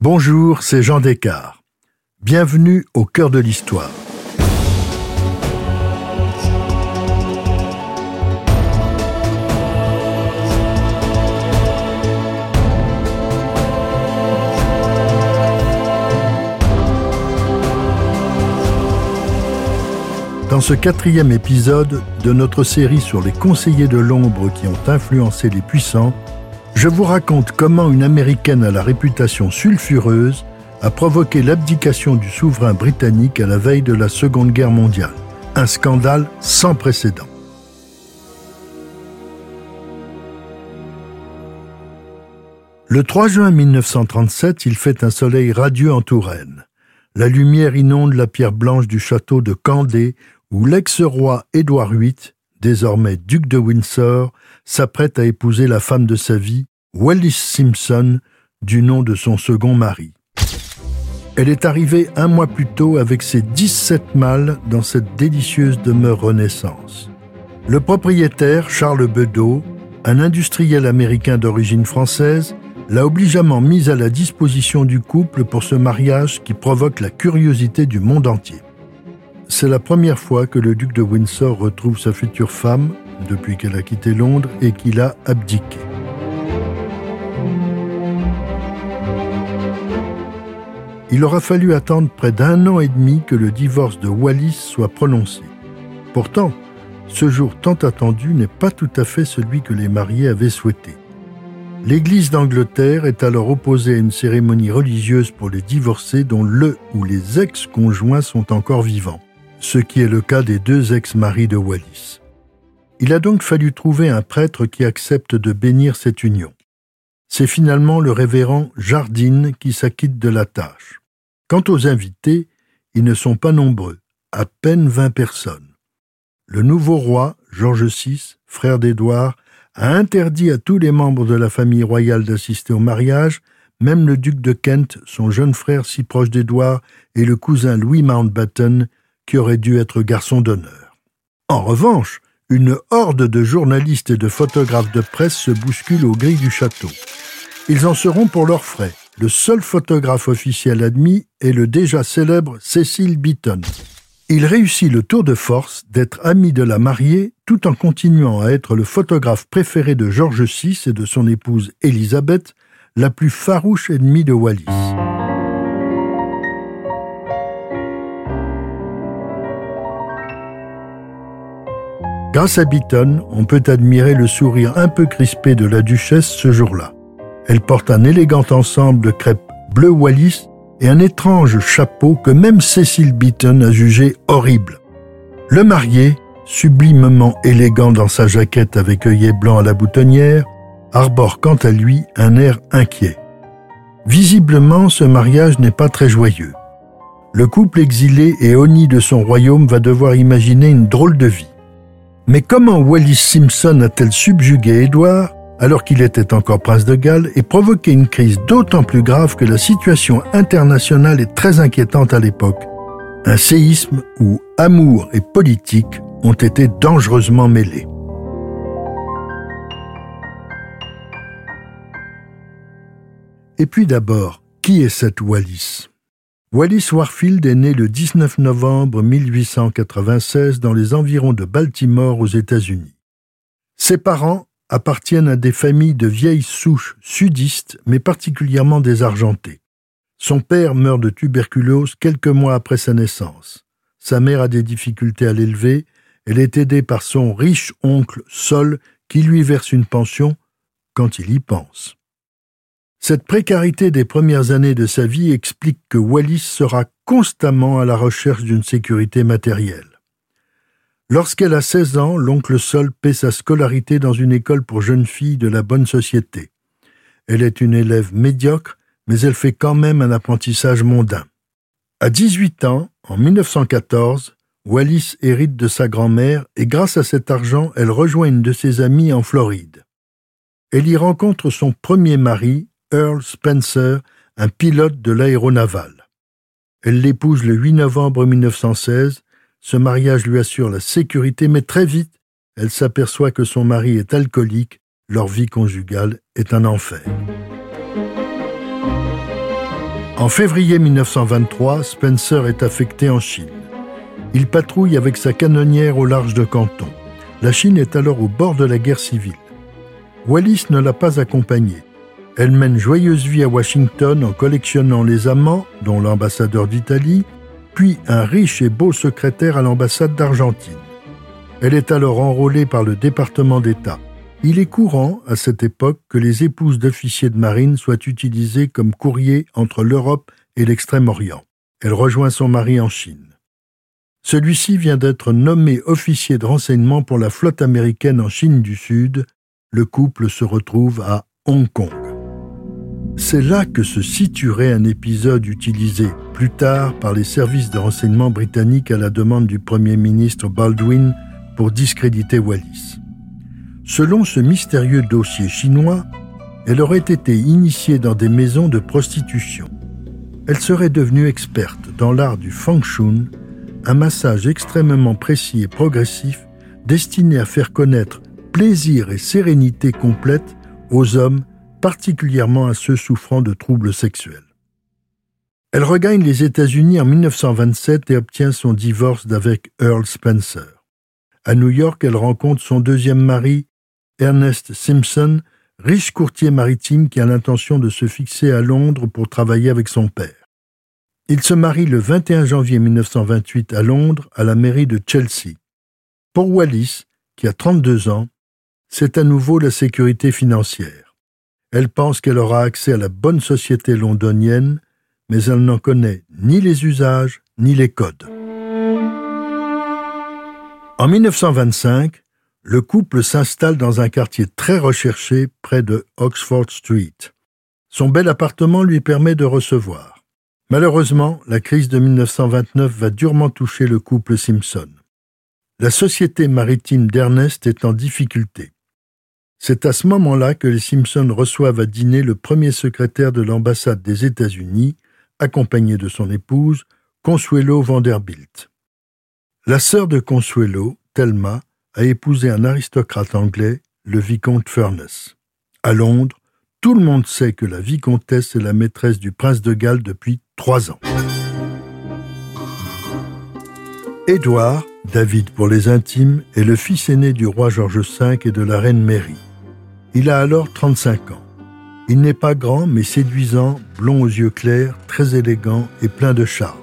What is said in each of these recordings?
Bonjour, c'est Jean Descartes. Bienvenue au cœur de l'histoire. Dans ce quatrième épisode de notre série sur les conseillers de l'ombre qui ont influencé les puissants, je vous raconte comment une Américaine à la réputation sulfureuse a provoqué l'abdication du souverain britannique à la veille de la Seconde Guerre mondiale. Un scandale sans précédent. Le 3 juin 1937, il fait un soleil radieux en Touraine. La lumière inonde la pierre blanche du château de Candé où l'ex-roi Édouard VIII, désormais duc de Windsor, s'apprête à épouser la femme de sa vie, Wallis Simpson, du nom de son second mari. Elle est arrivée un mois plus tôt avec ses 17 mâles dans cette délicieuse demeure Renaissance. Le propriétaire, Charles Bedeau, un industriel américain d'origine française, l'a obligeamment mise à la disposition du couple pour ce mariage qui provoque la curiosité du monde entier. C'est la première fois que le duc de Windsor retrouve sa future femme depuis qu'elle a quitté Londres et qu'il a abdiqué. Il aura fallu attendre près d'un an et demi que le divorce de Wallis soit prononcé. Pourtant, ce jour tant attendu n'est pas tout à fait celui que les mariés avaient souhaité. L'Église d'Angleterre est alors opposée à une cérémonie religieuse pour les divorcés dont le ou les ex-conjoints sont encore vivants ce qui est le cas des deux ex-maris de Wallis. Il a donc fallu trouver un prêtre qui accepte de bénir cette union. C'est finalement le révérend Jardine qui s'acquitte de la tâche. Quant aux invités, ils ne sont pas nombreux, à peine vingt personnes. Le nouveau roi, George VI, frère d'Édouard, a interdit à tous les membres de la famille royale d'assister au mariage, même le duc de Kent, son jeune frère si proche d'Édouard, et le cousin Louis Mountbatten, qui aurait dû être garçon d'honneur. En revanche, une horde de journalistes et de photographes de presse se bouscule aux grilles du château. Ils en seront pour leurs frais. Le seul photographe officiel admis est le déjà célèbre Cecil Beaton. Il réussit le tour de force d'être ami de la mariée tout en continuant à être le photographe préféré de George VI et de son épouse Elisabeth, la plus farouche ennemie de Wallis. Grâce à Beaton, on peut admirer le sourire un peu crispé de la duchesse ce jour-là. Elle porte un élégant ensemble de crêpes bleu Wallis et un étrange chapeau que même Cecil Beaton a jugé horrible. Le marié, sublimement élégant dans sa jaquette avec œillet blanc à la boutonnière, arbore quant à lui un air inquiet. Visiblement, ce mariage n'est pas très joyeux. Le couple exilé et honni de son royaume va devoir imaginer une drôle de vie. Mais comment Wallis Simpson a-t-elle subjugué Édouard alors qu'il était encore prince de Galles et provoqué une crise d'autant plus grave que la situation internationale est très inquiétante à l'époque? Un séisme où amour et politique ont été dangereusement mêlés. Et puis d'abord, qui est cette Wallis? Wallis Warfield est né le 19 novembre 1896 dans les environs de Baltimore aux États-Unis. Ses parents appartiennent à des familles de vieilles souches sudistes, mais particulièrement désargentées. Son père meurt de tuberculose quelques mois après sa naissance. Sa mère a des difficultés à l'élever. Elle est aidée par son riche oncle Sol qui lui verse une pension quand il y pense. Cette précarité des premières années de sa vie explique que Wallis sera constamment à la recherche d'une sécurité matérielle. Lorsqu'elle a 16 ans, l'oncle Sol paie sa scolarité dans une école pour jeunes filles de la bonne société. Elle est une élève médiocre, mais elle fait quand même un apprentissage mondain. À 18 ans, en 1914, Wallis hérite de sa grand-mère et grâce à cet argent, elle rejoint une de ses amies en Floride. Elle y rencontre son premier mari, Earl Spencer, un pilote de l'aéronaval. Elle l'épouse le 8 novembre 1916. Ce mariage lui assure la sécurité, mais très vite, elle s'aperçoit que son mari est alcoolique, leur vie conjugale est un enfer. En février 1923, Spencer est affecté en Chine. Il patrouille avec sa canonnière au large de Canton. La Chine est alors au bord de la guerre civile. Wallis ne l'a pas accompagné. Elle mène joyeuse vie à Washington en collectionnant les amants, dont l'ambassadeur d'Italie, puis un riche et beau secrétaire à l'ambassade d'Argentine. Elle est alors enrôlée par le département d'État. Il est courant, à cette époque, que les épouses d'officiers de marine soient utilisées comme courrier entre l'Europe et l'Extrême-Orient. Elle rejoint son mari en Chine. Celui-ci vient d'être nommé officier de renseignement pour la flotte américaine en Chine du Sud. Le couple se retrouve à Hong Kong. C'est là que se situerait un épisode utilisé plus tard par les services de renseignement britanniques à la demande du Premier ministre Baldwin pour discréditer Wallis. Selon ce mystérieux dossier chinois, elle aurait été initiée dans des maisons de prostitution. Elle serait devenue experte dans l'art du feng shui, un massage extrêmement précis et progressif destiné à faire connaître plaisir et sérénité complète aux hommes, particulièrement à ceux souffrant de troubles sexuels. Elle regagne les États-Unis en 1927 et obtient son divorce d'avec Earl Spencer. À New York, elle rencontre son deuxième mari, Ernest Simpson, riche courtier maritime qui a l'intention de se fixer à Londres pour travailler avec son père. Il se marie le 21 janvier 1928 à Londres, à la mairie de Chelsea. Pour Wallis, qui a 32 ans, c'est à nouveau la sécurité financière. Elle pense qu'elle aura accès à la bonne société londonienne, mais elle n'en connaît ni les usages ni les codes. En 1925, le couple s'installe dans un quartier très recherché près de Oxford Street. Son bel appartement lui permet de recevoir. Malheureusement, la crise de 1929 va durement toucher le couple Simpson. La société maritime d'Ernest est en difficulté. C'est à ce moment-là que les Simpson reçoivent à dîner le premier secrétaire de l'ambassade des États-Unis, accompagné de son épouse, Consuelo Vanderbilt. La sœur de Consuelo, Thelma, a épousé un aristocrate anglais, le vicomte Furness. À Londres, tout le monde sait que la vicomtesse est la maîtresse du prince de Galles depuis trois ans. Édouard, David pour les intimes, est le fils aîné du roi George V et de la reine Mary. Il a alors 35 ans. Il n'est pas grand mais séduisant, blond aux yeux clairs, très élégant et plein de charme.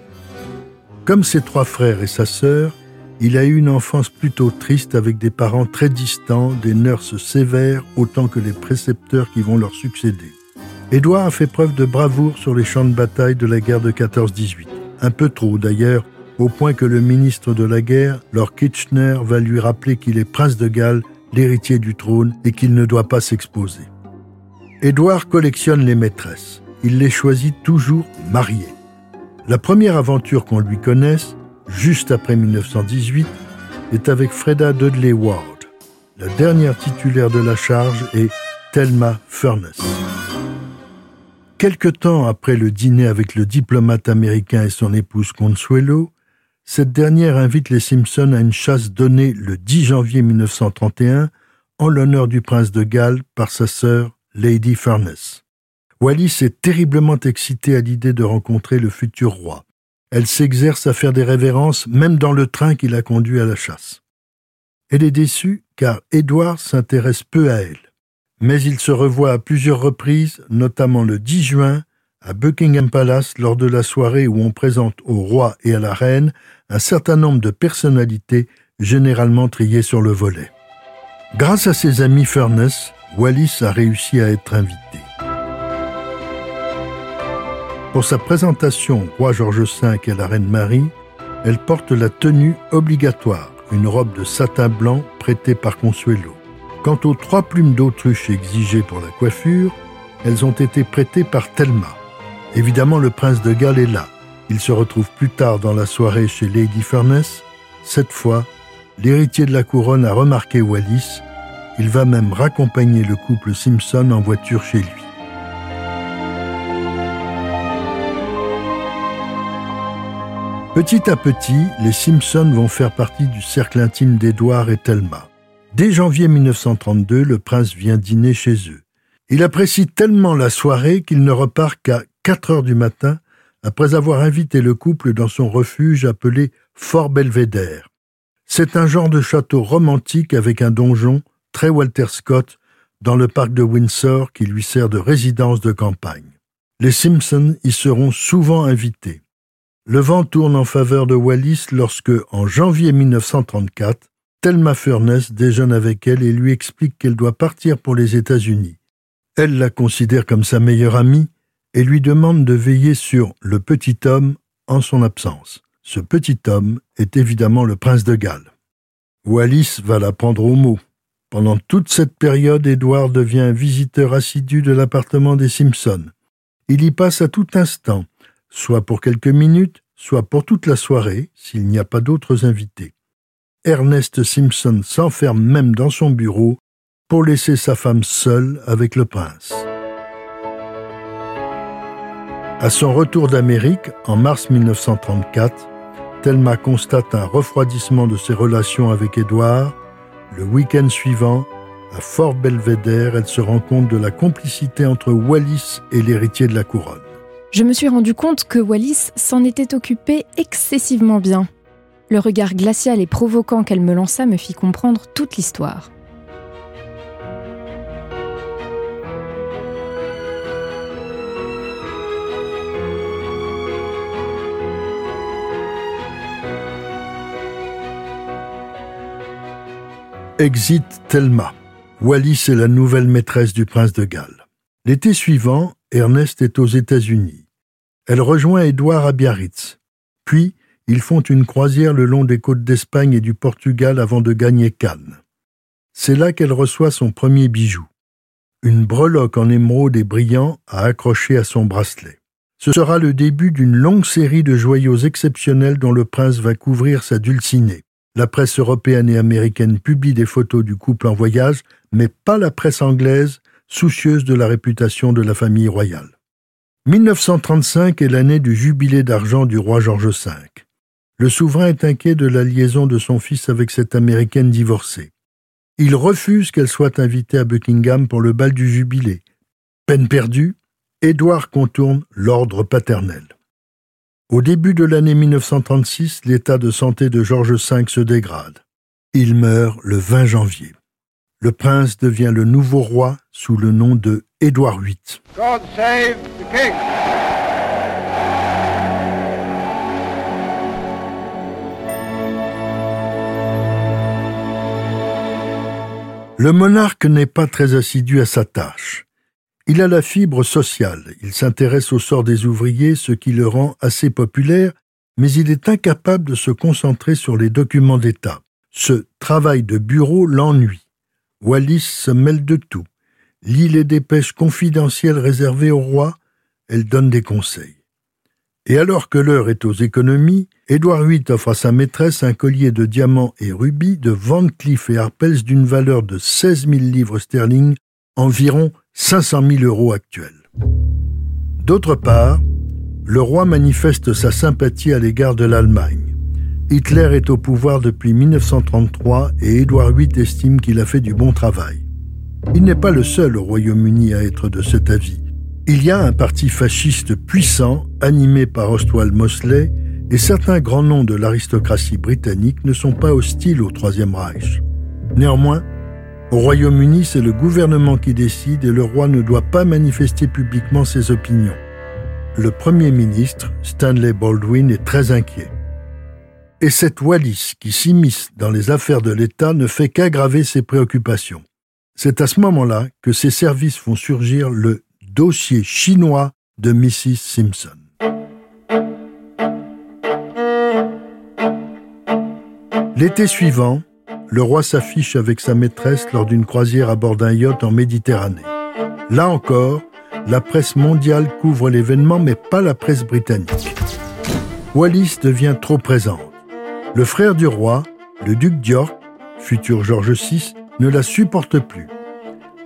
Comme ses trois frères et sa sœur, il a eu une enfance plutôt triste avec des parents très distants, des nurses sévères autant que les précepteurs qui vont leur succéder. Édouard a fait preuve de bravoure sur les champs de bataille de la guerre de 14-18. Un peu trop d'ailleurs, au point que le ministre de la guerre, Lord Kitchener, va lui rappeler qu'il est prince de Galles, l'héritier du trône, et qu'il ne doit pas s'exposer. Édouard collectionne les maîtresses. Il les choisit toujours mariées. La première aventure qu'on lui connaisse, juste après 1918, est avec Freda Dudley Ward. La dernière titulaire de la charge est Thelma Furness. Quelque temps après le dîner avec le diplomate américain et son épouse Consuelo, cette dernière invite les Simpsons à une chasse donnée le 10 janvier 1931 en l'honneur du prince de Galles par sa sœur Lady Furness. Wallis est terriblement excitée à l'idée de rencontrer le futur roi. Elle s'exerce à faire des révérences même dans le train qui la conduit à la chasse. Elle est déçue car Édouard s'intéresse peu à elle. Mais il se revoit à plusieurs reprises, notamment le 10 juin, à Buckingham Palace lors de la soirée où on présente au roi et à la reine un certain nombre de personnalités généralement triées sur le volet. Grâce à ses amis Furness, Wallis a réussi à être invité. Pour sa présentation au roi George V et à la reine Marie, elle porte la tenue obligatoire, une robe de satin blanc prêtée par Consuelo. Quant aux trois plumes d'autruche exigées pour la coiffure, elles ont été prêtées par Thelma. Évidemment, le prince de Galles est là. Il se retrouve plus tard dans la soirée chez Lady Furness. Cette fois, l'héritier de la couronne a remarqué Wallis. Il va même raccompagner le couple Simpson en voiture chez lui. Petit à petit, les Simpsons vont faire partie du cercle intime d'Edward et Thelma. Dès janvier 1932, le prince vient dîner chez eux. Il apprécie tellement la soirée qu'il ne repart qu'à 4 heures du matin après avoir invité le couple dans son refuge appelé Fort Belvedere. C'est un genre de château romantique avec un donjon, très Walter Scott, dans le parc de Windsor qui lui sert de résidence de campagne. Les Simpsons y seront souvent invités. Le vent tourne en faveur de Wallis lorsque, en janvier 1934, Thelma Furness déjeune avec elle et lui explique qu'elle doit partir pour les États-Unis. Elle la considère comme sa meilleure amie et lui demande de veiller sur le petit homme en son absence. Ce petit homme est évidemment le prince de Galles. Wallis va la prendre au mot. Pendant toute cette période, Édouard devient visiteur assidu de l'appartement des Simpson. Il y passe à tout instant, soit pour quelques minutes, soit pour toute la soirée, s'il n'y a pas d'autres invités. Ernest Simpson s'enferme même dans son bureau pour laisser sa femme seule avec le prince. À son retour d'Amérique, en mars 1934, Thelma constate un refroidissement de ses relations avec Édouard. Le week-end suivant, à Fort Belvedere, elle se rend compte de la complicité entre Wallis et l'héritier de la couronne. Je me suis rendu compte que Wallis s'en était occupé excessivement bien. Le regard glacial et provoquant qu'elle me lança me fit comprendre toute l'histoire. Exit Thelma. Wallis est la nouvelle maîtresse du prince de Galles. L'été suivant, Ernest est aux États-Unis. Elle rejoint Édouard à Biarritz. Puis, ils font une croisière le long des côtes d'Espagne et du Portugal avant de gagner Cannes. C'est là qu'elle reçoit son premier bijou. Une breloque en émeraude et brillant à accrocher à son bracelet. Ce sera le début d'une longue série de joyaux exceptionnels dont le prince va couvrir sa dulcinée. La presse européenne et américaine publie des photos du couple en voyage, mais pas la presse anglaise, soucieuse de la réputation de la famille royale. 1935 est l'année du jubilé d'argent du roi George V. Le souverain est inquiet de la liaison de son fils avec cette américaine divorcée. Il refuse qu'elle soit invitée à Buckingham pour le bal du jubilé. Peine perdue, Édouard contourne l'ordre paternel. Au début de l'année 1936, l'état de santé de George V se dégrade. Il meurt le 20 janvier. Le prince devient le nouveau roi sous le nom de Édouard VIII. God save the king. Le monarque n'est pas très assidu à sa tâche. Il a la fibre sociale, il s'intéresse au sort des ouvriers, ce qui le rend assez populaire, mais il est incapable de se concentrer sur les documents d'État. Ce travail de bureau l'ennuie. Wallis se mêle de tout. Lit les dépêches confidentielles réservées au roi, elle donne des conseils. Et alors que l'heure est aux économies, Édouard VIII offre à sa maîtresse un collier de diamants et rubis de Van Cleef et Arpels d'une valeur de 16 000 livres sterling, environ 500 000 euros actuels. D'autre part, le roi manifeste sa sympathie à l'égard de l'Allemagne. Hitler est au pouvoir depuis 1933 et Édouard VIII estime qu'il a fait du bon travail. Il n'est pas le seul au Royaume-Uni à être de cet avis. Il y a un parti fasciste puissant, animé par Ostwald Mosley, et certains grands noms de l'aristocratie britannique ne sont pas hostiles au Troisième Reich. Néanmoins, au Royaume-Uni, c'est le gouvernement qui décide et le roi ne doit pas manifester publiquement ses opinions. Le Premier ministre, Stanley Baldwin, est très inquiet. Et cette Wallis qui s'immisce dans les affaires de l'État ne fait qu'aggraver ses préoccupations. C'est à ce moment-là que ses services font surgir le dossier chinois de Mrs. Simpson. L'été suivant, le roi s'affiche avec sa maîtresse lors d'une croisière à bord d'un yacht en Méditerranée. Là encore, la presse mondiale couvre l'événement, mais pas la presse britannique. Wallis devient trop présente. Le frère du roi, le duc d'York, futur George VI, ne la supporte plus.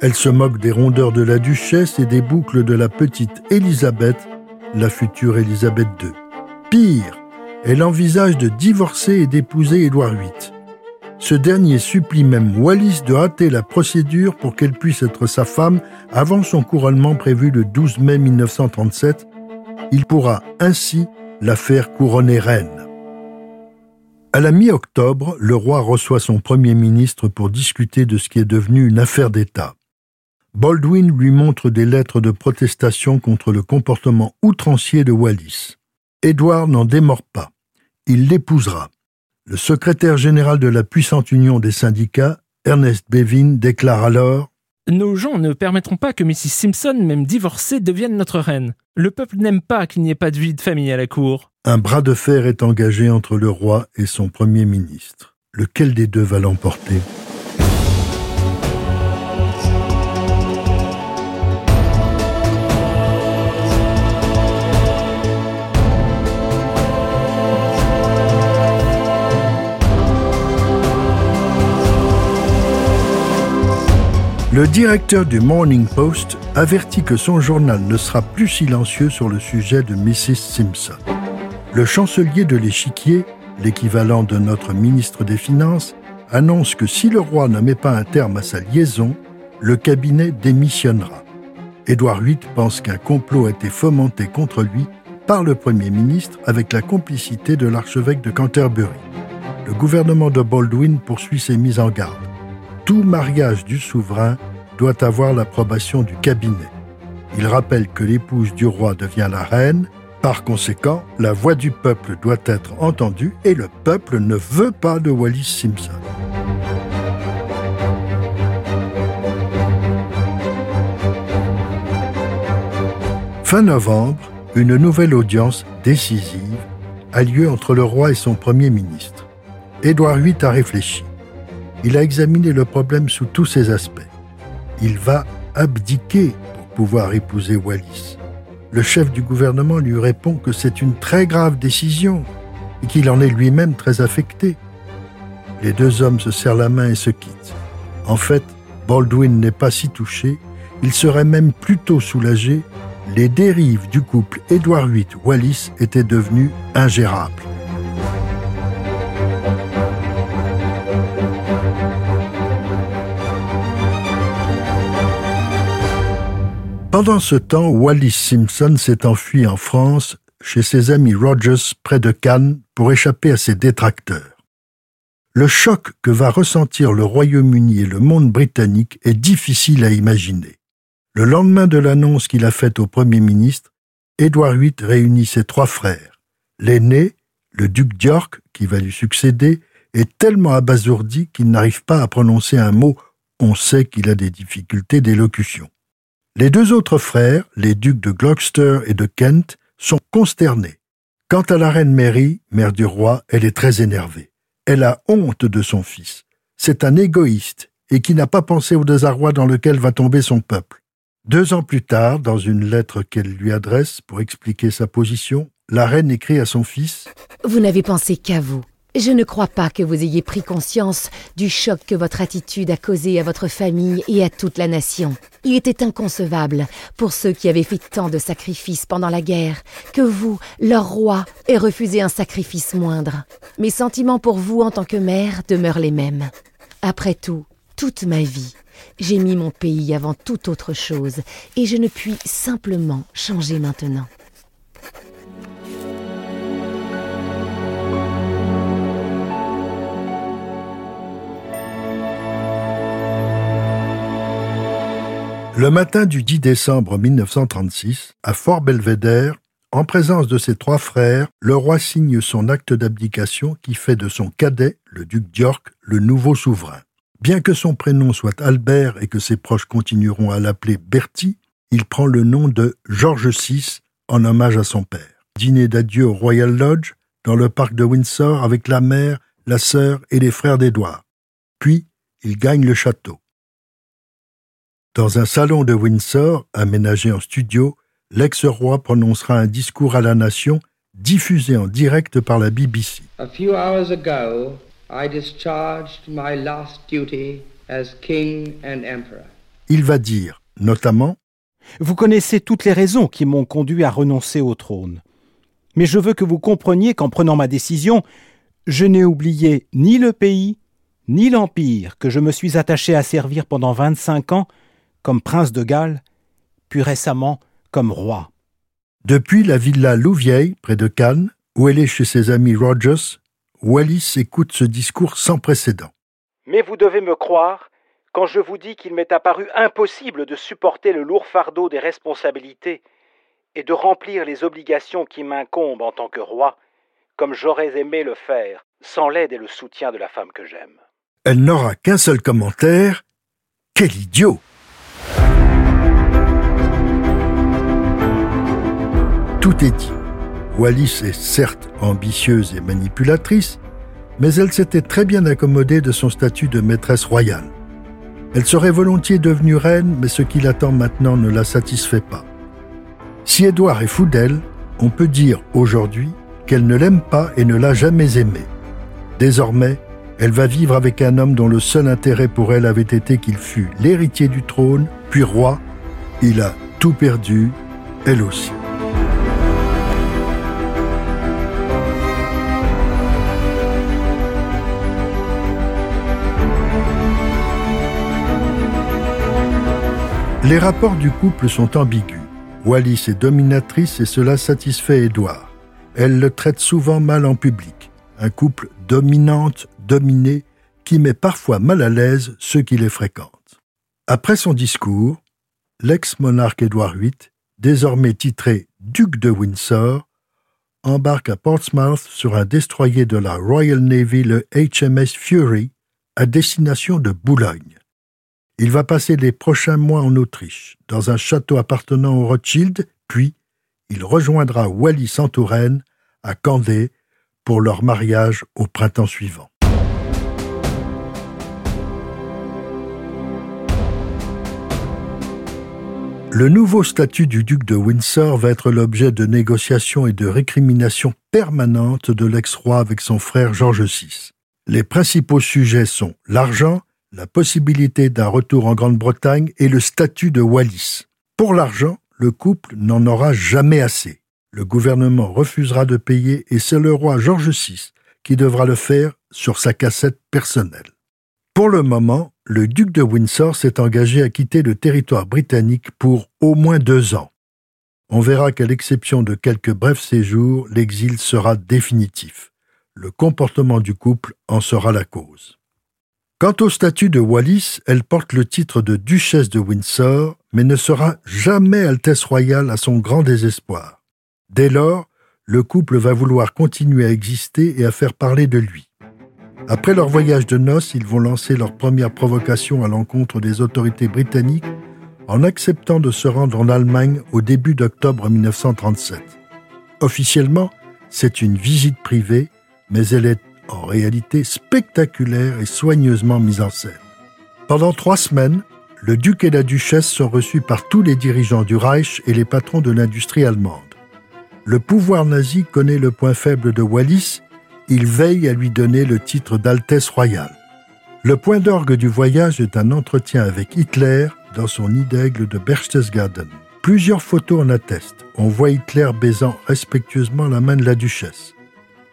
Elle se moque des rondeurs de la duchesse et des boucles de la petite Élisabeth, la future Élisabeth II. Pire, elle envisage de divorcer et d'épouser Édouard VIII. Ce dernier supplie même Wallis de hâter la procédure pour qu'elle puisse être sa femme avant son couronnement prévu le 12 mai 1937, Il pourra ainsi la faire couronner reine. À la mi-octobre, le roi reçoit son premier ministre pour discuter de ce qui est devenu une affaire d'État. Baldwin lui montre des lettres de protestation contre le comportement outrancier de Wallis. Édouard n'en démord pas. Il l'épousera. Le secrétaire général de la puissante union des syndicats, Ernest Bevin, déclare alors Nos gens ne permettront pas que Mrs. Simpson, même divorcée, devienne notre reine. Le peuple n'aime pas qu'il n'y ait pas de vie de famille à la cour. Un bras de fer est engagé entre le roi et son premier ministre. Lequel des deux va l'emporter? Le directeur du Morning Post avertit que son journal ne sera plus silencieux sur le sujet de Mrs. Simpson. Le chancelier de l'échiquier, l'équivalent de notre ministre des Finances, annonce que si le roi ne met pas un terme à sa liaison, le cabinet démissionnera. Édouard VIII pense qu'un complot a été fomenté contre lui par le Premier ministre avec la complicité de l'archevêque de Canterbury. Le gouvernement de Baldwin poursuit ses mises en garde tout mariage du souverain doit avoir l'approbation du cabinet. Il rappelle que l'épouse du roi devient la reine, par conséquent, la voix du peuple doit être entendue et le peuple ne veut pas de Wallis Simpson. Fin novembre, une nouvelle audience décisive a lieu entre le roi et son premier ministre. Édouard VIII a réfléchi. Il a examiné le problème sous tous ses aspects. Il va abdiquer pour pouvoir épouser Wallis. Le chef du gouvernement lui répond que c'est une très grave décision et qu'il en est lui-même très affecté. Les deux hommes se serrent la main et se quittent. En fait, Baldwin n'est pas si touché, il serait même plutôt soulagé. Les dérives du couple Édouard VIII-Wallis étaient devenues ingérables. Pendant ce temps, Wallis Simpson s'est enfui en France chez ses amis Rogers près de Cannes pour échapper à ses détracteurs. Le choc que va ressentir le Royaume-Uni et le monde britannique est difficile à imaginer. Le lendemain de l'annonce qu'il a faite au Premier ministre, Édouard VIII réunit ses trois frères. L'aîné, le duc d'York, qui va lui succéder, est tellement abasourdi qu'il n'arrive pas à prononcer un mot. On sait qu'il a des difficultés d'élocution. Les deux autres frères, les ducs de Gloucester et de Kent, sont consternés. Quant à la reine Mary, mère du roi, elle est très énervée. Elle a honte de son fils. C'est un égoïste et qui n'a pas pensé au désarroi dans lequel va tomber son peuple. Deux ans plus tard, dans une lettre qu'elle lui adresse pour expliquer sa position, la reine écrit à son fils Vous n'avez pensé qu'à vous. Je ne crois pas que vous ayez pris conscience du choc que votre attitude a causé à votre famille et à toute la nation. Il était inconcevable, pour ceux qui avaient fait tant de sacrifices pendant la guerre, que vous, leur roi, aient refusé un sacrifice moindre. Mes sentiments pour vous en tant que mère demeurent les mêmes. Après tout, toute ma vie, j'ai mis mon pays avant toute autre chose, et je ne puis simplement changer maintenant. Le matin du 10 décembre 1936, à Fort Belvedere, en présence de ses trois frères, le roi signe son acte d'abdication qui fait de son cadet, le duc d'York, le nouveau souverain. Bien que son prénom soit Albert et que ses proches continueront à l'appeler Bertie, il prend le nom de George VI en hommage à son père. Dîner d'adieu au Royal Lodge, dans le parc de Windsor avec la mère, la sœur et les frères d'Édouard. Puis, il gagne le château. Dans un salon de Windsor, aménagé en studio, l'ex-roi prononcera un discours à la nation diffusé en direct par la BBC. A few hours ago, I discharged my last duty as king and emperor. Il va dire, notamment, Vous connaissez toutes les raisons qui m'ont conduit à renoncer au trône. Mais je veux que vous compreniez qu'en prenant ma décision, je n'ai oublié ni le pays, ni l'empire que je me suis attaché à servir pendant 25 ans comme prince de Galles, puis récemment comme roi. Depuis la villa Louvieille, près de Cannes, où elle est chez ses amis Rogers, Wallis écoute ce discours sans précédent. Mais vous devez me croire quand je vous dis qu'il m'est apparu impossible de supporter le lourd fardeau des responsabilités et de remplir les obligations qui m'incombent en tant que roi, comme j'aurais aimé le faire, sans l'aide et le soutien de la femme que j'aime. Elle n'aura qu'un seul commentaire. Quel idiot Tout est dit. Wallis est certes ambitieuse et manipulatrice, mais elle s'était très bien accommodée de son statut de maîtresse royale. Elle serait volontiers devenue reine, mais ce qui l'attend maintenant ne la satisfait pas. Si Édouard est fou d'elle, on peut dire aujourd'hui qu'elle ne l'aime pas et ne l'a jamais aimé. Désormais, elle va vivre avec un homme dont le seul intérêt pour elle avait été qu'il fût l'héritier du trône, puis roi. Il a tout perdu, elle aussi. Les rapports du couple sont ambigus. Wallis est dominatrice et cela satisfait Édouard. Elle le traite souvent mal en public. Un couple dominante-dominé qui met parfois mal à l'aise ceux qui les fréquentent. Après son discours, l'ex-monarque Édouard VIII, désormais titré duc de Windsor, embarque à Portsmouth sur un destroyer de la Royal Navy, le HMS Fury, à destination de Boulogne. Il va passer les prochains mois en Autriche, dans un château appartenant aux Rothschild, puis il rejoindra Wallis en Touraine, à Candé, pour leur mariage au printemps suivant. Le nouveau statut du duc de Windsor va être l'objet de négociations et de récriminations permanentes de l'ex-roi avec son frère George VI. Les principaux sujets sont l'argent, la possibilité d'un retour en Grande-Bretagne et le statut de Wallis. Pour l'argent, le couple n'en aura jamais assez. Le gouvernement refusera de payer et c'est le roi George VI qui devra le faire sur sa cassette personnelle. Pour le moment, le duc de Windsor s'est engagé à quitter le territoire britannique pour au moins deux ans. On verra qu'à l'exception de quelques brefs séjours, l'exil sera définitif. Le comportement du couple en sera la cause. Quant au statut de Wallis, elle porte le titre de duchesse de Windsor, mais ne sera jamais Altesse royale à son grand désespoir. Dès lors, le couple va vouloir continuer à exister et à faire parler de lui. Après leur voyage de noces, ils vont lancer leur première provocation à l'encontre des autorités britanniques en acceptant de se rendre en Allemagne au début d'octobre 1937. Officiellement, c'est une visite privée, mais elle est en réalité spectaculaire et soigneusement mise en scène. Pendant trois semaines, le duc et la duchesse sont reçus par tous les dirigeants du Reich et les patrons de l'industrie allemande. Le pouvoir nazi connaît le point faible de Wallis, il veille à lui donner le titre d'Altesse royale. Le point d'orgue du voyage est un entretien avec Hitler dans son nid d'aigle de Berchtesgaden. Plusieurs photos en attestent. On voit Hitler baisant respectueusement la main de la duchesse.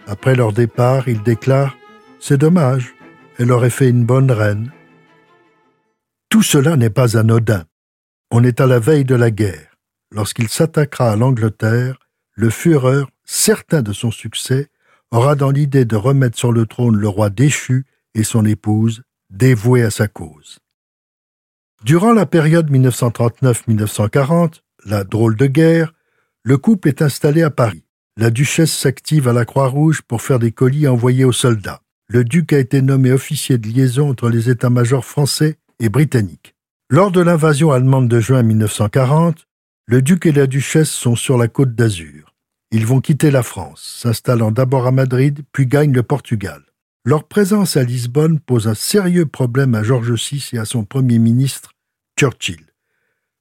Après leur départ, il déclare C'est dommage, elle aurait fait une bonne reine. Tout cela n'est pas anodin. On est à la veille de la guerre. Lorsqu'il s'attaquera à l'Angleterre, le Führer, certain de son succès, aura dans l'idée de remettre sur le trône le roi déchu et son épouse, dévouée à sa cause. Durant la période 1939-1940, la drôle de guerre, le couple est installé à Paris. La duchesse s'active à la Croix-Rouge pour faire des colis envoyés aux soldats. Le duc a été nommé officier de liaison entre les états-majors français et britanniques. Lors de l'invasion allemande de juin 1940, le duc et la duchesse sont sur la côte d'Azur. Ils vont quitter la France, s'installant d'abord à Madrid, puis gagnent le Portugal. Leur présence à Lisbonne pose un sérieux problème à George VI et à son premier ministre, Churchill.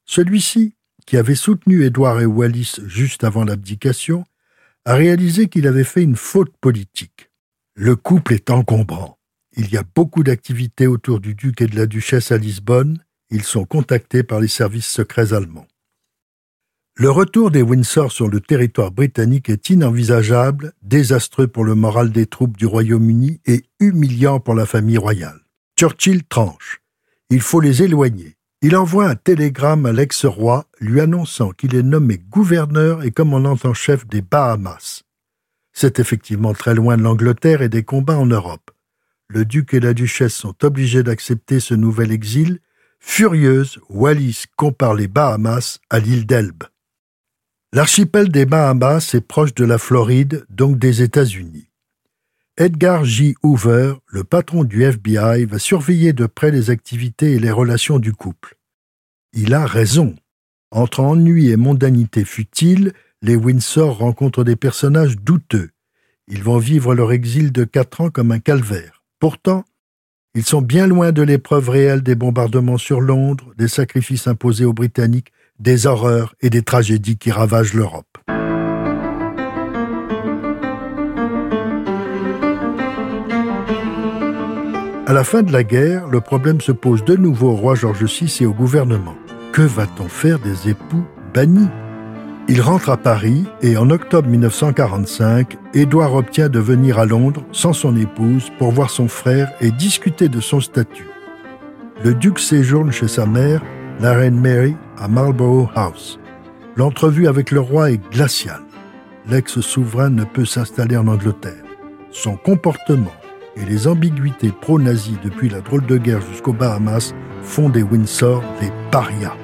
Celui-ci, qui avait soutenu Édouard et Wallis juste avant l'abdication, a réalisé qu'il avait fait une faute politique. Le couple est encombrant. Il y a beaucoup d'activités autour du duc et de la duchesse à Lisbonne. Ils sont contactés par les services secrets allemands. Le retour des Windsor sur le territoire britannique est inenvisageable, désastreux pour le moral des troupes du Royaume-Uni et humiliant pour la famille royale. Churchill tranche. Il faut les éloigner. Il envoie un télégramme à l'ex-roi lui annonçant qu'il est nommé gouverneur et commandant en chef des Bahamas. C'est effectivement très loin de l'Angleterre et des combats en Europe. Le duc et la duchesse sont obligés d'accepter ce nouvel exil. Furieuse, Wallis compare les Bahamas à l'île d'Elbe. L'archipel des Bahamas est proche de la Floride, donc des États-Unis. Edgar J. Hoover, le patron du FBI, va surveiller de près les activités et les relations du couple. Il a raison. Entre ennui et mondanité futile, les Windsor rencontrent des personnages douteux. Ils vont vivre leur exil de quatre ans comme un calvaire. Pourtant, ils sont bien loin de l'épreuve réelle des bombardements sur Londres, des sacrifices imposés aux Britanniques, des horreurs et des tragédies qui ravagent l'Europe. À la fin de la guerre, le problème se pose de nouveau au roi George VI et au gouvernement. Que va-t-on faire des époux bannis? Il rentre à Paris et en octobre 1945, Édouard obtient de venir à Londres sans son épouse pour voir son frère et discuter de son statut. Le duc séjourne chez sa mère, la reine Mary, à Marlborough House. L'entrevue avec le roi est glaciale. L'ex-souverain ne peut s'installer en Angleterre. Son comportement et les ambiguïtés pro-nazies depuis la drôle de guerre jusqu'aux Bahamas font des Windsor des parias.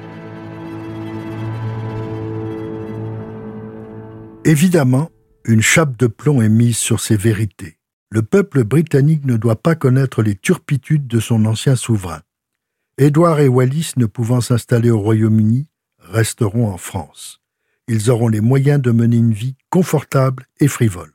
Évidemment, une chape de plomb est mise sur ces vérités. Le peuple britannique ne doit pas connaître les turpitudes de son ancien souverain. Édouard et Wallis, ne pouvant s'installer au Royaume-Uni, resteront en France. Ils auront les moyens de mener une vie confortable et frivole.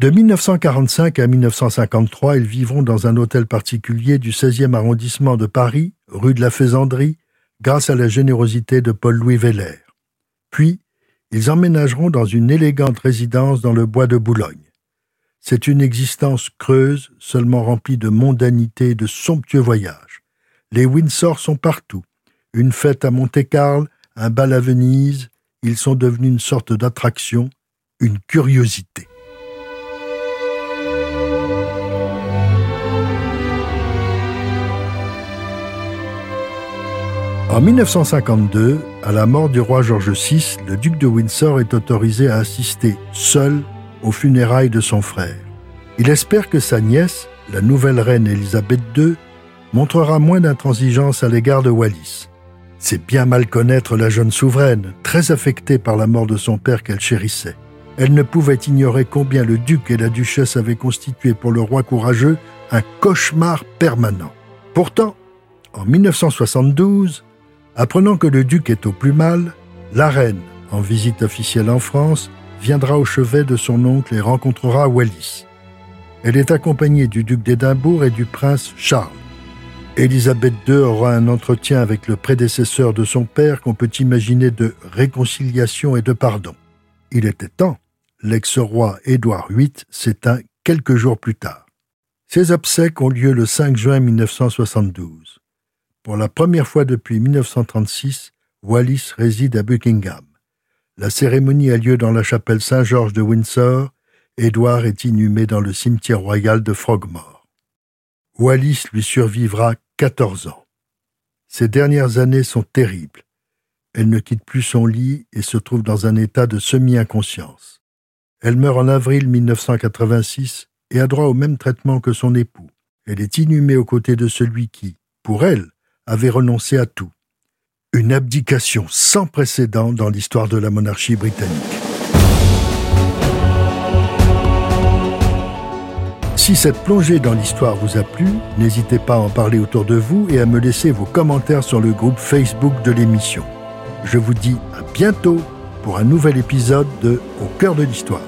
De 1945 à 1953, ils vivront dans un hôtel particulier du 16e arrondissement de Paris, rue de la Faisanderie, grâce à la générosité de Paul-Louis Veller. Puis, ils emménageront dans une élégante résidence dans le bois de Boulogne. C'est une existence creuse, seulement remplie de mondanité et de somptueux voyages. Les Windsor sont partout. Une fête à Monte-Carlo, un bal à Venise, ils sont devenus une sorte d'attraction, une curiosité. En 1952, à la mort du roi George VI, le duc de Windsor est autorisé à assister seul aux funérailles de son frère. Il espère que sa nièce, la nouvelle reine Élisabeth II, montrera moins d'intransigeance à l'égard de Wallis. C'est bien mal connaître la jeune souveraine, très affectée par la mort de son père qu'elle chérissait. Elle ne pouvait ignorer combien le duc et la duchesse avaient constitué pour le roi courageux un cauchemar permanent. Pourtant, en 1972, Apprenant que le duc est au plus mal, la reine, en visite officielle en France, viendra au chevet de son oncle et rencontrera Wallis. Elle est accompagnée du duc d'Édimbourg et du prince Charles. Élisabeth II aura un entretien avec le prédécesseur de son père qu'on peut imaginer de réconciliation et de pardon. Il était temps. L'ex-roi Édouard VIII s'éteint quelques jours plus tard. Ces obsèques ont lieu le 5 juin 1972. Pour la première fois depuis 1936, Wallis réside à Buckingham. La cérémonie a lieu dans la chapelle Saint-Georges de Windsor. Édouard est inhumé dans le cimetière royal de Frogmore. Wallis lui survivra 14 ans. Ses dernières années sont terribles. Elle ne quitte plus son lit et se trouve dans un état de semi-inconscience. Elle meurt en avril 1986 et a droit au même traitement que son époux. Elle est inhumée aux côtés de celui qui, pour elle, avait renoncé à tout. Une abdication sans précédent dans l'histoire de la monarchie britannique. Si cette plongée dans l'histoire vous a plu, n'hésitez pas à en parler autour de vous et à me laisser vos commentaires sur le groupe Facebook de l'émission. Je vous dis à bientôt pour un nouvel épisode de Au cœur de l'histoire.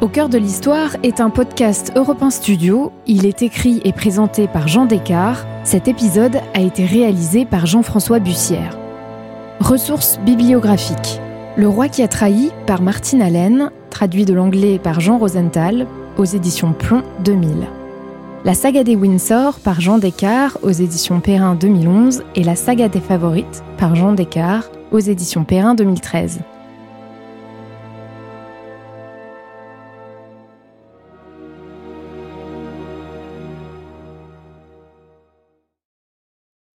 Au cœur de l'histoire est un podcast Europe Studio. Il est écrit et présenté par Jean Descartes cet épisode a été réalisé par Jean-François Bussière. Ressources bibliographiques. Le roi qui a trahi par Martine Allen, traduit de l'anglais par Jean Rosenthal, aux éditions Plomb 2000. La saga des Windsor par Jean Descartes aux éditions Perrin 2011 et La saga des favorites par Jean Descartes aux éditions Perrin 2013.